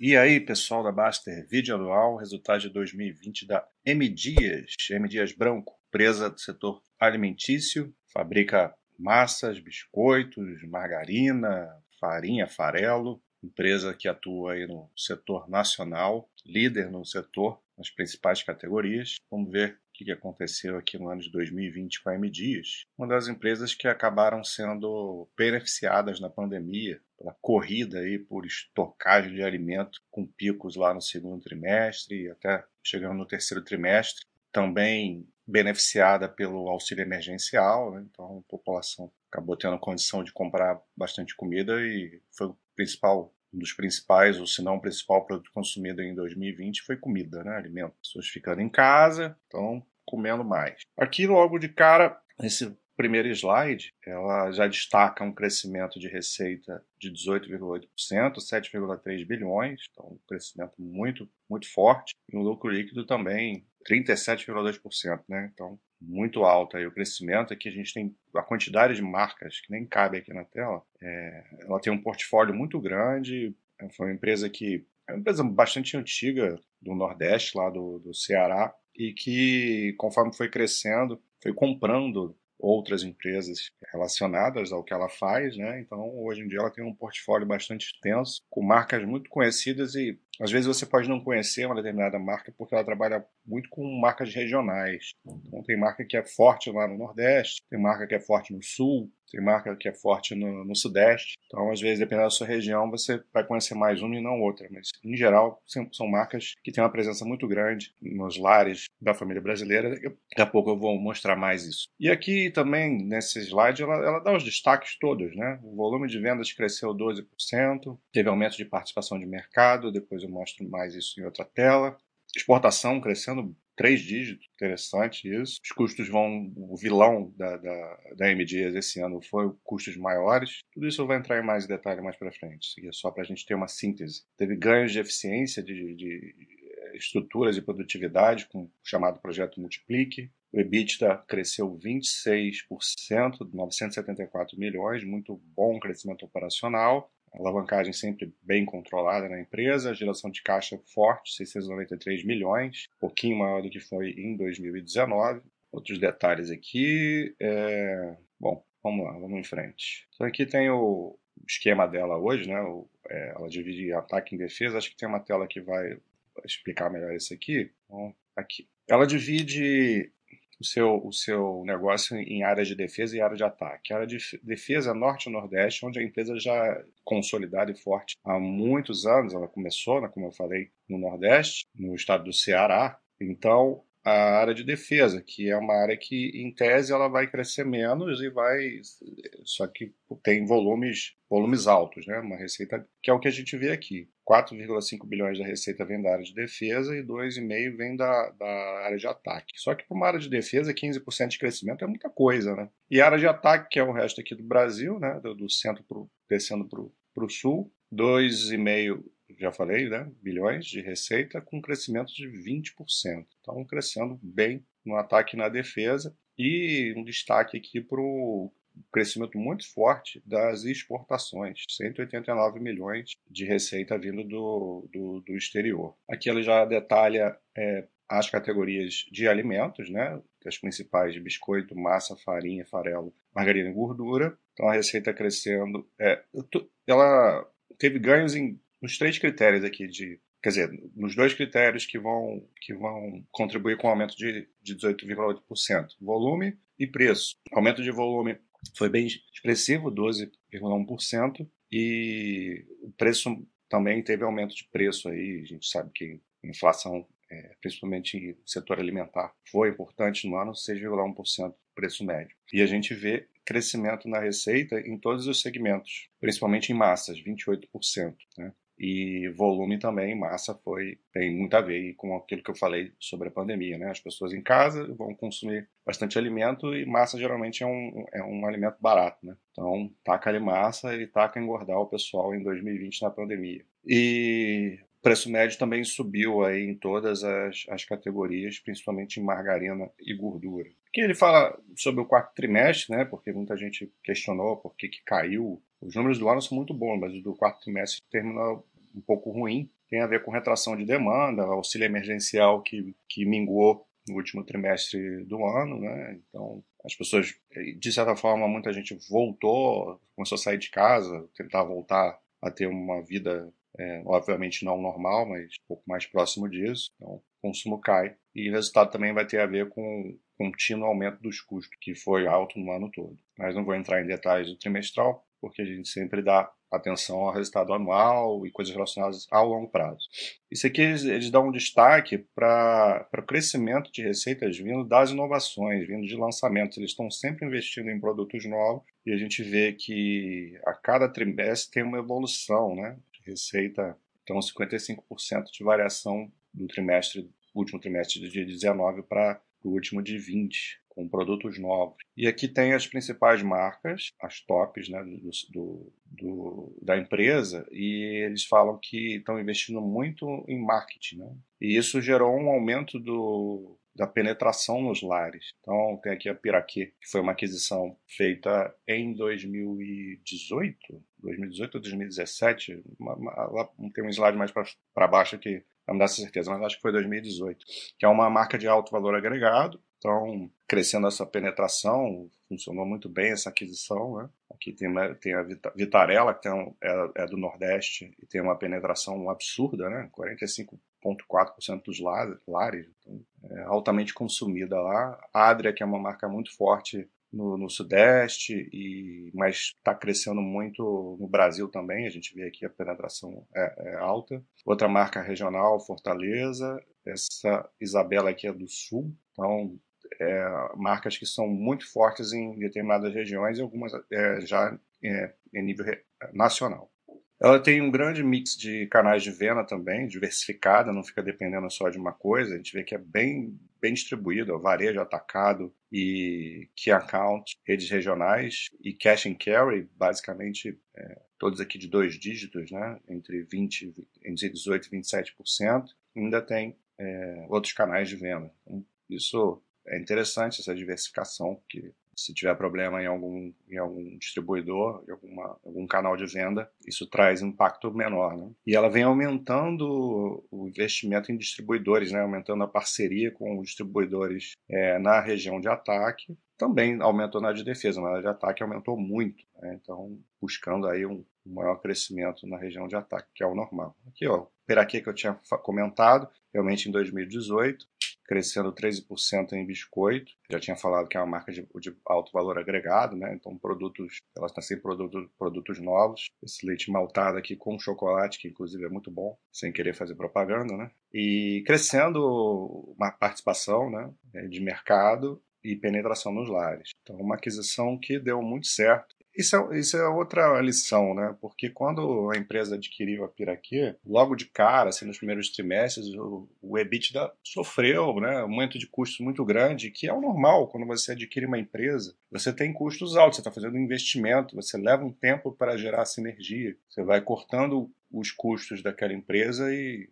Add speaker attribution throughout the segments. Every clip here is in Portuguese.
Speaker 1: E aí, pessoal da Baster, vídeo anual, resultado de 2020 da M Dias, M Dias Branco, empresa do setor alimentício, fabrica massas, biscoitos, margarina, farinha, farelo, empresa que atua aí no setor nacional, líder no setor, nas principais categorias. Vamos ver que aconteceu aqui no ano de 2020 com a M Dias, uma das empresas que acabaram sendo beneficiadas na pandemia pela corrida aí por estocagem de alimento com picos lá no segundo trimestre e até chegando no terceiro trimestre, também beneficiada pelo auxílio emergencial, né? então a população acabou tendo condição de comprar bastante comida e foi o principal um dos principais, ou se não o principal produto consumido em 2020 foi comida, né? Alimento. Pessoas ficando em casa, então comendo mais. Aqui logo de cara, esse primeiro slide, ela já destaca um crescimento de receita de 18,8%, 7,3 bilhões, então um crescimento muito, muito forte, e um lucro líquido também 37,2%, né? Então, muito alto aí o crescimento. Aqui a gente tem a quantidade de marcas que nem cabe aqui na tela. É, ela tem um portfólio muito grande. Foi uma empresa que é uma empresa bastante antiga do Nordeste, lá do, do Ceará, e que conforme foi crescendo, foi comprando outras empresas relacionadas ao que ela faz, né? Então, hoje em dia ela tem um portfólio bastante extenso, com marcas muito conhecidas e às vezes você pode não conhecer uma determinada marca porque ela trabalha muito com marcas regionais. Então, tem marca que é forte lá no Nordeste, tem marca que é forte no Sul, tem marca que é forte no, no, Sudeste. Então, às vezes, dependendo da sua região, você vai conhecer mais uma e não outra. Mas, em geral, são marcas que têm uma presença muito grande nos lares da família brasileira. Daqui a pouco eu vou mostrar mais isso. E aqui também, nesse slide, ela, ela dá os destaques todos. Né? O volume de vendas cresceu 12%, teve aumento de participação de mercado, depois eu mostro mais isso em outra tela. Exportação crescendo três dígitos, interessante isso. Os custos vão, o vilão da, da, da MDs esse ano foi custos maiores. Tudo isso vou entrar em mais detalhe mais para frente. É só para a gente ter uma síntese. Teve ganhos de eficiência, de, de estruturas e produtividade com o chamado projeto Multiplique. O EBITDA cresceu 26%, 974 milhões, muito bom crescimento operacional alavancagem sempre bem controlada na empresa, geração de caixa forte, 693 milhões, pouquinho maior do que foi em 2019. Outros detalhes aqui, é... bom, vamos lá, vamos em frente. Então aqui tem o esquema dela hoje, né? O, é, ela divide ataque em defesa. Acho que tem uma tela que vai explicar melhor isso aqui. Então, aqui. Ela divide o seu, o seu negócio em área de defesa e área de ataque. A área de defesa norte e nordeste, onde a empresa já é consolidada e forte há muitos anos. Ela começou, né, como eu falei, no nordeste, no estado do Ceará. Então, a área de defesa, que é uma área que, em tese, ela vai crescer menos e vai. Só que tem volumes, volumes altos, né? Uma receita que é o que a gente vê aqui. 4,5 bilhões da receita vem da área de defesa e 2,5 vem da, da área de ataque. Só que para uma área de defesa, 15% de crescimento é muita coisa, né? E a área de ataque, que é o resto aqui do Brasil, né? Do, do centro pro, descendo para o sul, 2,5 já falei, né, bilhões de receita com um crescimento de 20%. Então, crescendo bem no ataque e na defesa. E um destaque aqui para o crescimento muito forte das exportações, 189 milhões de receita vindo do, do, do exterior. Aqui ele já detalha é, as categorias de alimentos, né, as principais de biscoito, massa, farinha, farelo, margarina e gordura. Então a receita crescendo, é, ela teve ganhos em nos três critérios aqui de quer dizer, nos dois critérios que vão, que vão contribuir com o aumento de, de 18,8%, volume e preço. O aumento de volume foi bem expressivo, 12,1%, e o preço também teve aumento de preço aí, a gente sabe que inflação, é, principalmente no setor alimentar, foi importante no ano, 6,1% preço médio. E a gente vê crescimento na receita em todos os segmentos, principalmente em massas, 28%. Né? E volume também, massa foi tem muito a ver com aquilo que eu falei sobre a pandemia, né? As pessoas em casa vão consumir bastante alimento e massa geralmente é um, é um alimento barato, né? Então, taca ali massa e taca engordar o pessoal em 2020 na pandemia. E o preço médio também subiu aí em todas as, as categorias, principalmente em margarina e gordura. Aqui ele fala sobre o quarto trimestre, né? Porque muita gente questionou por que, que caiu os números do ano são muito bons, mas o do quarto trimestre terminou um pouco ruim. tem a ver com retração de demanda, auxílio emergencial que, que minguou no último trimestre do ano, né? Então, as pessoas, de certa forma, muita gente voltou, começou a sair de casa, tentar voltar a ter uma vida, é, obviamente não normal, mas um pouco mais próximo disso. Então, o consumo cai. E o resultado também vai ter a ver com o contínuo aumento dos custos, que foi alto no ano todo. Mas não vou entrar em detalhes do trimestral, porque a gente sempre dá atenção ao resultado anual e coisas relacionadas ao longo prazo. Isso aqui eles, dão um destaque para o crescimento de receitas vindo das inovações, vindo de lançamentos. Eles estão sempre investindo em produtos novos e a gente vê que a cada trimestre tem uma evolução né, receita. Então, 55% de variação do trimestre, último trimestre de 19 para o último de 20 com produtos novos. E aqui tem as principais marcas, as tops né, do, do, do, da empresa, e eles falam que estão investindo muito em marketing. Né? E isso gerou um aumento do, da penetração nos lares. Então, tem aqui a Piraquê, que foi uma aquisição feita em 2018, 2018 ou 2017, uma, uma, tem um slide mais para baixo que não dá certeza, mas acho que foi 2018, que é uma marca de alto valor agregado, então, crescendo essa penetração, funcionou muito bem essa aquisição. Né? Aqui tem, tem a Vitarella, que um, é, é, do Nordeste e tem uma penetração absurda, né? 45,4% dos lares, então, é altamente consumida lá. A Adria, que é uma marca muito forte no, no, Sudeste, e, mas está crescendo muito no Brasil também. A gente vê aqui a penetração é, é, alta. Outra marca regional, Fortaleza. Essa Isabela aqui é do Sul. Então, é, marcas que são muito fortes em determinadas regiões e algumas é, já é, em nível nacional. Ela tem um grande mix de canais de venda também, diversificada, não fica dependendo só de uma coisa. A gente vê que é bem, bem distribuído, varejo, atacado e key account, redes regionais e cash and carry, basicamente é, todos aqui de dois dígitos, né, entre 20, entre 18 e 27%. Ainda tem é, outros canais de venda. Então, isso é interessante essa diversificação, que se tiver problema em algum, em algum distribuidor, em alguma, algum canal de venda, isso traz impacto menor. Né? E ela vem aumentando o investimento em distribuidores, né? aumentando a parceria com os distribuidores é, na região de ataque. Também aumentou na de defesa, mas a de ataque aumentou muito. Né? Então, buscando aí um, maior crescimento na região de ataque, que é o normal. Aqui, ó, Peraquê que eu tinha comentado, realmente em 2018, crescendo 13% em biscoito. Já tinha falado que é uma marca de, de alto valor agregado, né? Então, produtos, ela está sem produto, produtos novos. Esse leite maltado aqui com chocolate, que inclusive é muito bom, sem querer fazer propaganda, né? E crescendo uma participação né, de mercado e penetração nos lares. Então, uma aquisição que deu muito certo isso é, isso é outra lição, né? Porque quando a empresa adquiriu a Piraquê, logo de cara, assim, nos primeiros trimestres, o, o EBITDA sofreu, né? Um aumento de custos muito grande, que é o normal quando você adquire uma empresa. Você tem custos altos, você está fazendo um investimento, você leva um tempo para gerar sinergia. Você vai cortando os custos daquela empresa e,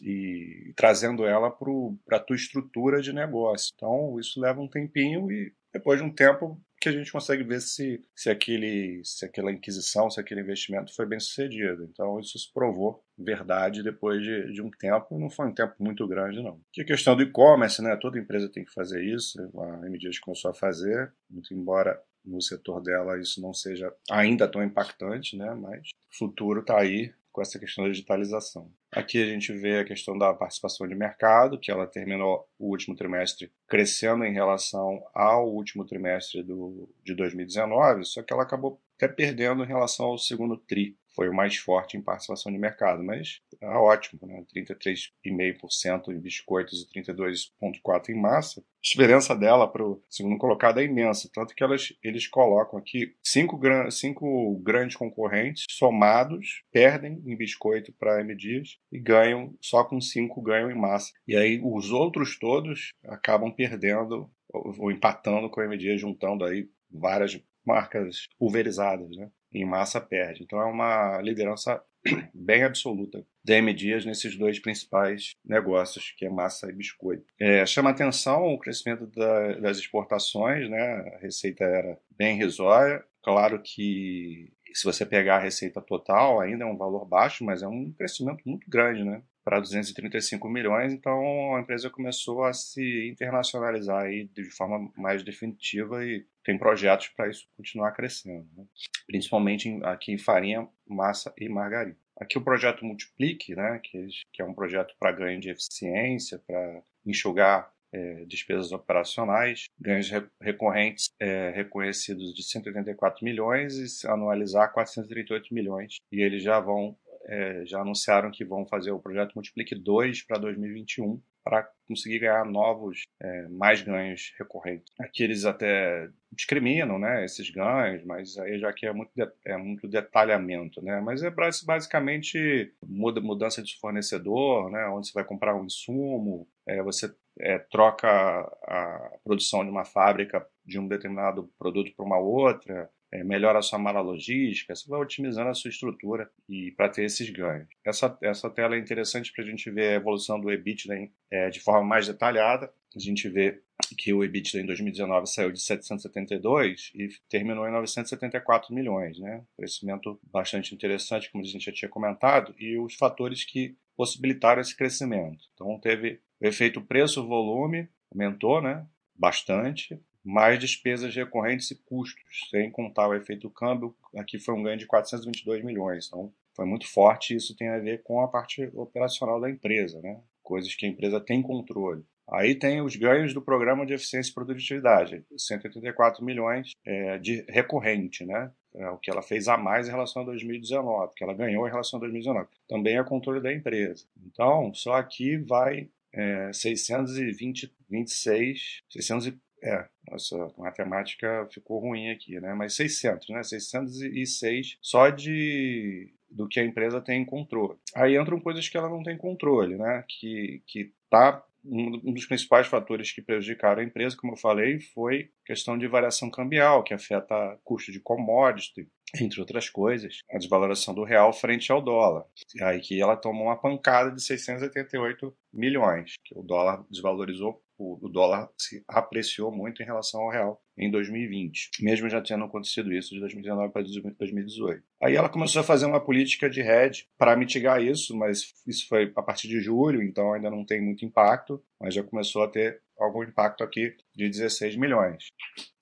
Speaker 1: e trazendo ela para a tua estrutura de negócio. Então, isso leva um tempinho e depois de um tempo que a gente consegue ver se, se, aquele, se aquela inquisição, se aquele investimento foi bem sucedido. Então, isso se provou verdade depois de, de um tempo, não foi um tempo muito grande, não. Que a questão do e-commerce, né? Toda empresa tem que fazer isso, a MDias começou a fazer, muito embora no setor dela isso não seja ainda tão impactante, né? Mas o futuro está aí com essa questão da digitalização. Aqui a gente vê a questão da participação de mercado, que ela terminou o último trimestre crescendo em relação ao último trimestre do, de 2019, só que ela acabou até perdendo em relação ao segundo TRI foi o mais forte em participação de mercado, mas é ótimo, né? 33,5% em biscoitos e 32,4% em massa. A diferença dela para o segundo colocado é imensa, tanto que elas, eles colocam aqui cinco, cinco grandes concorrentes somados perdem em biscoito para a M Dias e ganham, só com cinco ganham em massa. E aí os outros todos acabam perdendo ou empatando com a M Dias, juntando aí várias marcas pulverizadas, né? Em massa perde. Então é uma liderança bem absoluta da M Dias nesses dois principais negócios, que é massa e biscoito. É, chama atenção o crescimento da, das exportações, né? a receita era bem risória. Claro que se você pegar a receita total, ainda é um valor baixo, mas é um crescimento muito grande, né? Para 235 milhões, então a empresa começou a se internacionalizar aí de forma mais definitiva e tem projetos para isso continuar crescendo, né? principalmente aqui em farinha, massa e margarina. Aqui o projeto Multiplique, né, que, que é um projeto para ganho de eficiência, para enxugar é, despesas operacionais, ganhos recorrentes é, reconhecidos de 184 milhões e anualizar 438 milhões. E eles já vão, é, já anunciaram que vão fazer o projeto Multiplique 2 para 2021 para conseguir ganhar novos, é, mais ganhos recorrentes. Aqui eles até discriminam né, esses ganhos, mas aí já que é muito, de, é muito detalhamento. Né? Mas é basicamente muda, mudança de fornecedor, né, onde você vai comprar um insumo, é, você é, troca a produção de uma fábrica de um determinado produto para uma outra, é, melhora a sua malha logística, você vai otimizando a sua estrutura e para ter esses ganhos. Essa, essa tela é interessante para a gente ver a evolução do EBITDA é, de forma mais detalhada. A gente vê que o EBITDA em 2019 saiu de 772 e terminou em 974 milhões, né? Crescimento bastante interessante, como a gente já tinha comentado, e os fatores que possibilitaram esse crescimento. Então teve o efeito preço-volume, aumentou, né? Bastante mais despesas recorrentes e custos, sem contar o efeito do câmbio, aqui foi um ganho de 422 milhões. Então, foi muito forte e isso tem a ver com a parte operacional da empresa, né? coisas que a empresa tem controle. Aí tem os ganhos do programa de eficiência e produtividade, 184 milhões é, de recorrente, né? É, o que ela fez a mais em relação a 2019, que ela ganhou em relação a 2019. Também é controle da empresa. Então, só aqui vai é, 620, 26, 600 é, nossa matemática ficou ruim aqui, né? Mas 600, né? 606 só de do que a empresa tem controle. Aí entram coisas que ela não tem controle, né? Que que tá um dos principais fatores que prejudicaram a empresa, como eu falei, foi questão de variação cambial, que afeta custo de commodity, entre outras coisas, a desvaloração do real frente ao dólar. Aí que ela tomou uma pancada de 688 milhões, que o dólar desvalorizou o, dólar se apreciou muito em relação ao real em 2020, mesmo já tendo acontecido isso de 2019 para 2018. Aí ela começou a fazer uma política de hedge para mitigar isso, mas isso foi a partir de julho, então ainda não tem muito impacto, mas já começou a ter algum impacto aqui de 16 milhões.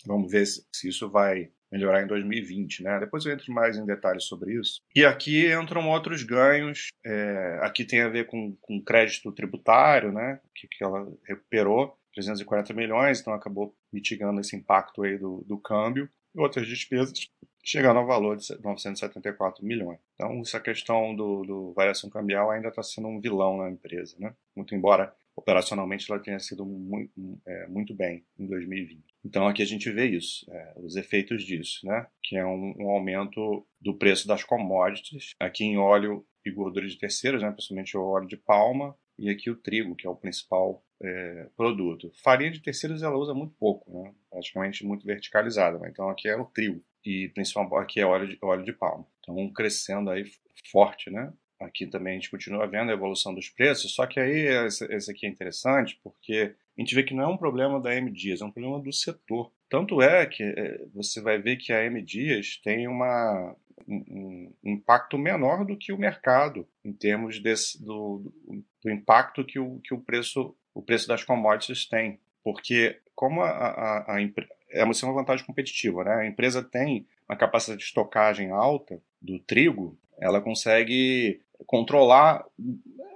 Speaker 1: Vamos ver se isso vai melhorar em 2020, né? Depois eu entro mais em detalhes sobre isso. E aqui entram outros ganhos. É, aqui tem a ver com, com crédito tributário, né? Que, que ela recuperou 340 milhões, então acabou mitigando esse impacto aí do, do câmbio. E outras despesas chegando ao valor de 974 milhões. Então, essa questão do, do variação cambial ainda está sendo um vilão na empresa, né? Muito embora operacionalmente ela tenha sido muito, é, muito bem em 2020. Então aqui a gente vê isso, é, os efeitos disso, né? Que é um, um, aumento do preço das commodities, aqui em óleo e gordura de terceiros, né? principalmente o óleo de palma, e aqui o trigo, que é o principal é, produto. Farinha de terceiros ela usa muito pouco, né? praticamente muito verticalizada, então aqui é o trigo e principalmente aqui é óleo de, óleo de palma. Então crescendo aí forte, né? Aqui também a gente continua vendo a evolução dos preços, só que aí esse aqui é interessante porque a gente vê que não é um problema da M Dias, é um problema do setor. Tanto é que é, você vai ver que a M Dias tem uma, um, um impacto menor do que o mercado em termos desse, do, do, impacto que o, que o preço o preço das commodities tem, porque como a, a, a é uma vantagem competitiva, né? A empresa tem uma capacidade de estocagem alta do trigo, ela consegue controlar,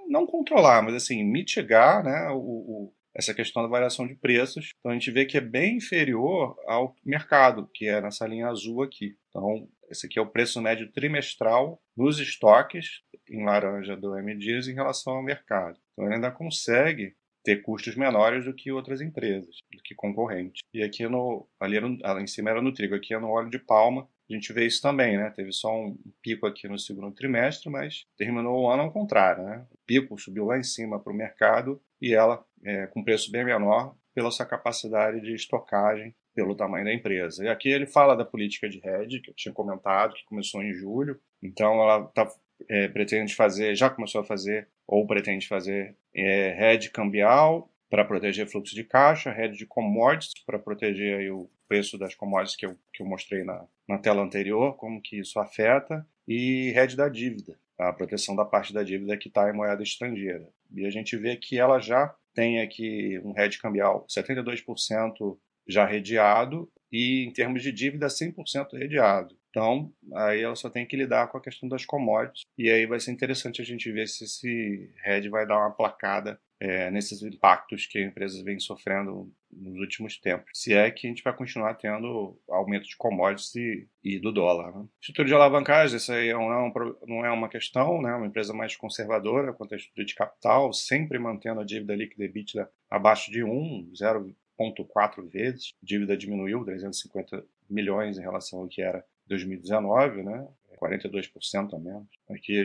Speaker 1: não controlar, mas assim, mitigar né, o, o, essa questão da variação de preços. Então a gente vê que é bem inferior ao mercado, que é nessa linha azul aqui. Então, esse aqui é o preço médio trimestral nos estoques em laranja do M Dias em relação ao mercado. Então ele ainda consegue ter custos menores do que outras empresas, do que concorrentes. E aqui no ali, ali em cima era no trigo, aqui é no óleo de palma, a gente vê isso também, né? Teve só um pico aqui no segundo trimestre, mas terminou o ano ao contrário, né? O pico subiu lá em cima para o mercado e ela é, com preço bem menor pela sua capacidade de estocagem, pelo tamanho da empresa. E aqui ele fala da política de hedge, que eu tinha comentado, que começou em julho. Então ela tá, é, pretende fazer, já começou a fazer, ou pretende fazer é, hedge cambial para proteger fluxo de caixa, hedge de commodities para proteger aí o preço das commodities que eu, que eu mostrei na, na tela anterior, como que isso afeta, e hedge da dívida, a proteção da parte da dívida que está em moeda estrangeira. E a gente vê que ela já tem aqui um hedge cambial 72% já redeado e em termos de dívida 100% redeado. Então, aí ela só tem que lidar com a questão das commodities e aí vai ser interessante a gente ver se esse hedge vai dar uma placada é, nesses impactos que a empresa vem sofrendo nos últimos tempos. Se é que a gente vai continuar tendo aumento de commodities e, e do dólar. Né? Estrutura de alavancagem, isso aí não é, um, não é uma questão, né? uma empresa mais conservadora quanto à estrutura de capital, sempre mantendo a dívida líquida EBITDA abaixo de 1, 0,4 vezes. A dívida diminuiu 350 milhões em relação ao que era 2019, né? 42% a menos. Aqui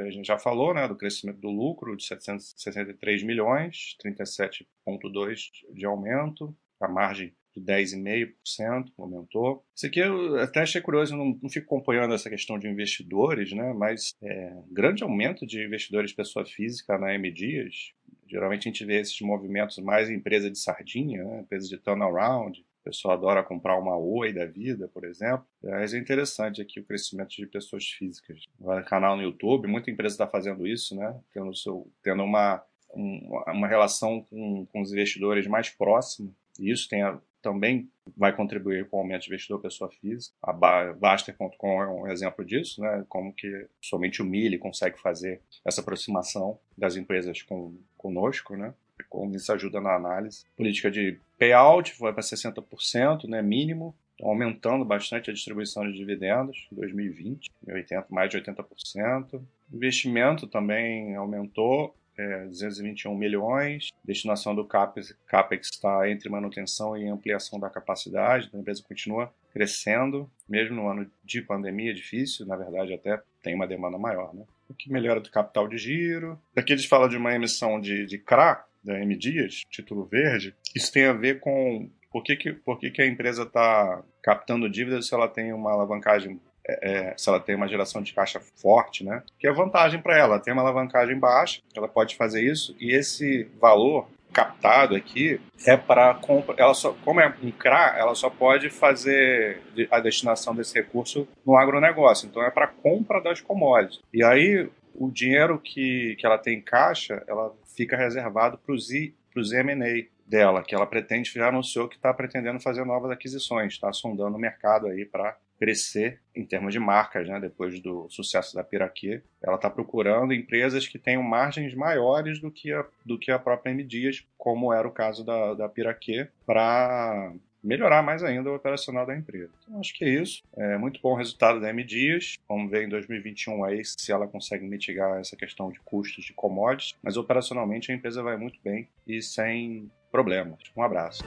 Speaker 1: a gente já falou né, do crescimento do lucro de 763 milhões, 37,2% de aumento, a margem de 10,5% aumentou. Isso aqui eu até achei curioso, não, não fico acompanhando essa questão de investidores, né, mas é, grande aumento de investidores pessoa física na M Dias. Geralmente a gente vê esses movimentos mais em empresa de sardinha, né, empresa de turnaround, o pessoal adora comprar uma Oi da vida, por exemplo. Mas é interessante aqui o crescimento de pessoas físicas. Canal no YouTube, muita empresa está fazendo isso, né? Tendo, seu, tendo uma, um, uma relação com, com os investidores mais próxima. E isso tem a, também vai contribuir com o aumento de investidor pessoa física. A Baster.com é um exemplo disso, né? Como que somente o Mili consegue fazer essa aproximação das empresas com, conosco, né? Como isso ajuda na análise. Política de payout foi para 60%, né, mínimo, aumentando bastante a distribuição de dividendos em 2020, 80, mais de 80%. Investimento também aumentou, é, 221 milhões. Destinação do CAPEX, está entre manutenção e ampliação da capacidade, então a empresa continua crescendo, mesmo no ano de pandemia difícil, na verdade até tem uma demanda maior. Né? O que melhora do capital de giro. Aqui eles falam de uma emissão de, de CRA, da M Dias, título verde, isso tem a ver com por que, que, por que, que a empresa está captando dívidas se ela tem uma alavancagem, é, é, se ela tem uma geração de caixa forte, né? Que é vantagem para ela, tem uma alavancagem baixa, ela pode fazer isso e esse valor captado aqui é para compra. Ela só, como é um CRA, ela só pode fazer a destinação desse recurso no agronegócio. Então é para compra das commodities. E aí o dinheiro que, que ela tem em caixa, ela fica reservado para os M&A dela, que ela pretende, já anunciou que está pretendendo fazer novas aquisições, está sondando o mercado aí para crescer em termos de marcas, né? depois do sucesso da Piraquê. Ela está procurando empresas que tenham margens maiores do que a, do que a própria M Dias, como era o caso da, da Piraquê, para melhorar mais ainda o operacional da empresa. Então, acho que é isso. É muito bom o resultado da M Dias. Vamos ver em 2021 aí se ela consegue mitigar essa questão de custos de commodities, mas operacionalmente a empresa vai muito bem e sem problemas. Um abraço.